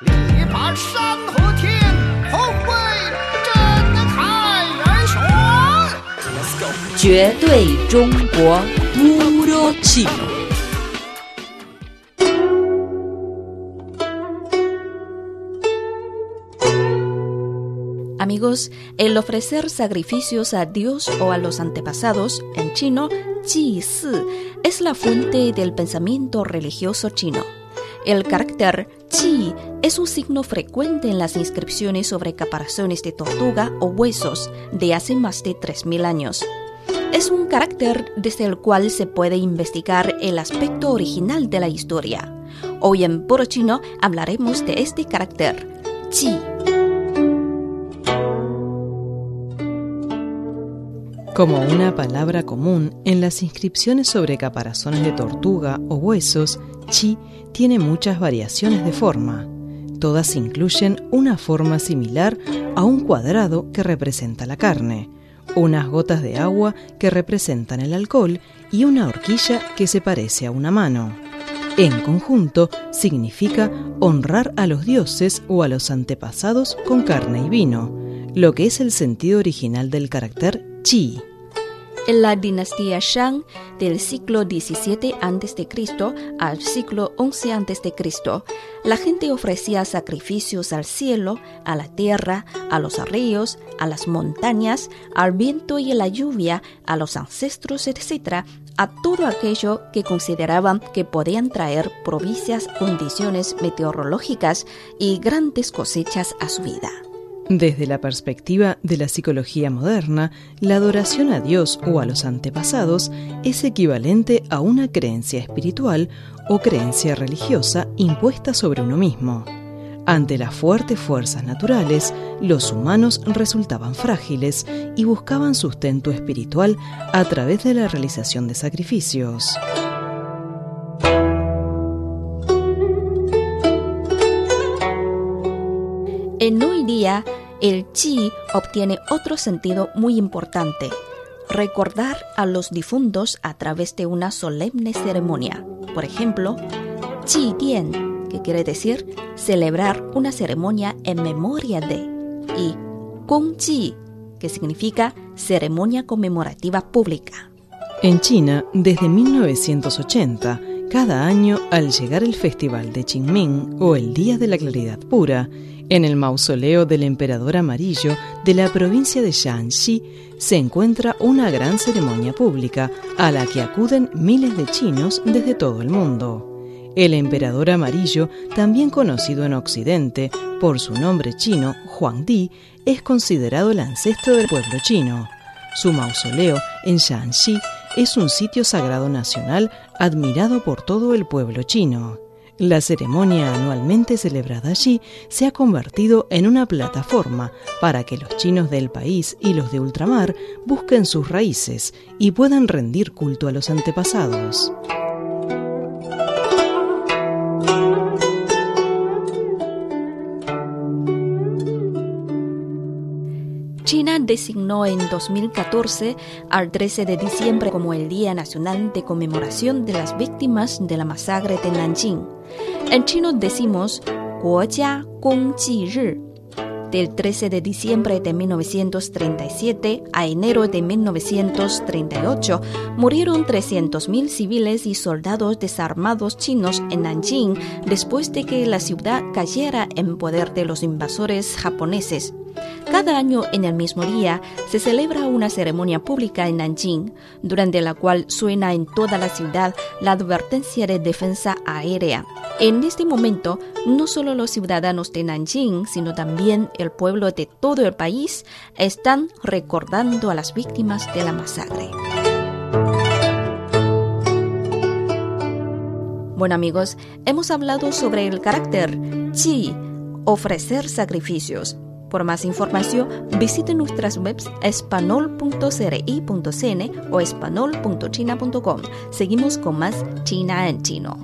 力拔山河天，宏伟震撼人雄。绝对中国乌鲁奇。Amigos, el ofrecer sacrificios a Dios o a los antepasados, en chino, Ji Si, es la fuente del pensamiento religioso chino. El carácter Chi es un signo frecuente en las inscripciones sobre caparazones de tortuga o huesos de hace más de 3.000 años. Es un carácter desde el cual se puede investigar el aspecto original de la historia. Hoy en Puro Chino hablaremos de este carácter, Chi. Como una palabra común en las inscripciones sobre caparazones de tortuga o huesos, chi tiene muchas variaciones de forma. Todas incluyen una forma similar a un cuadrado que representa la carne, unas gotas de agua que representan el alcohol y una horquilla que se parece a una mano. En conjunto significa honrar a los dioses o a los antepasados con carne y vino, lo que es el sentido original del carácter chi. En la dinastía Shang del siglo XVII a.C. al siglo XI a.C., la gente ofrecía sacrificios al cielo, a la tierra, a los ríos, a las montañas, al viento y a la lluvia, a los ancestros, etc., a todo aquello que consideraban que podían traer propicias condiciones meteorológicas y grandes cosechas a su vida. Desde la perspectiva de la psicología moderna, la adoración a Dios o a los antepasados es equivalente a una creencia espiritual o creencia religiosa impuesta sobre uno mismo. Ante las fuertes fuerzas naturales, los humanos resultaban frágiles y buscaban sustento espiritual a través de la realización de sacrificios. En hoy día, el chi obtiene otro sentido muy importante, recordar a los difuntos a través de una solemne ceremonia. Por ejemplo, chi tian, que quiere decir celebrar una ceremonia en memoria de, y gong chi, que significa ceremonia conmemorativa pública. En China, desde 1980, cada año, al llegar el Festival de Qingming o el Día de la Claridad Pura, en el mausoleo del emperador amarillo de la provincia de Shanxi se encuentra una gran ceremonia pública a la que acuden miles de chinos desde todo el mundo. El emperador amarillo, también conocido en Occidente por su nombre chino Huangdi, es considerado el ancestro del pueblo chino. Su mausoleo en Shanxi es un sitio sagrado nacional admirado por todo el pueblo chino. La ceremonia anualmente celebrada allí se ha convertido en una plataforma para que los chinos del país y los de ultramar busquen sus raíces y puedan rendir culto a los antepasados. Designó en 2014 al 13 de diciembre como el Día Nacional de Conmemoración de las Víctimas de la Masacre de Nanjing. En chino decimos Guojia. Del 13 de diciembre de 1937 a enero de 1938 murieron 300.000 civiles y soldados desarmados chinos en Nanjing después de que la ciudad cayera en poder de los invasores japoneses. Cada año en el mismo día se celebra una ceremonia pública en Nanjing, durante la cual suena en toda la ciudad la advertencia de defensa aérea. En este momento, no solo los ciudadanos de Nanjing, sino también el pueblo de todo el país están recordando a las víctimas de la masacre. Bueno amigos, hemos hablado sobre el carácter chi, ofrecer sacrificios. Por más información, visite nuestras webs espanol.cri.cn o espanol.china.com. Seguimos con más China en chino.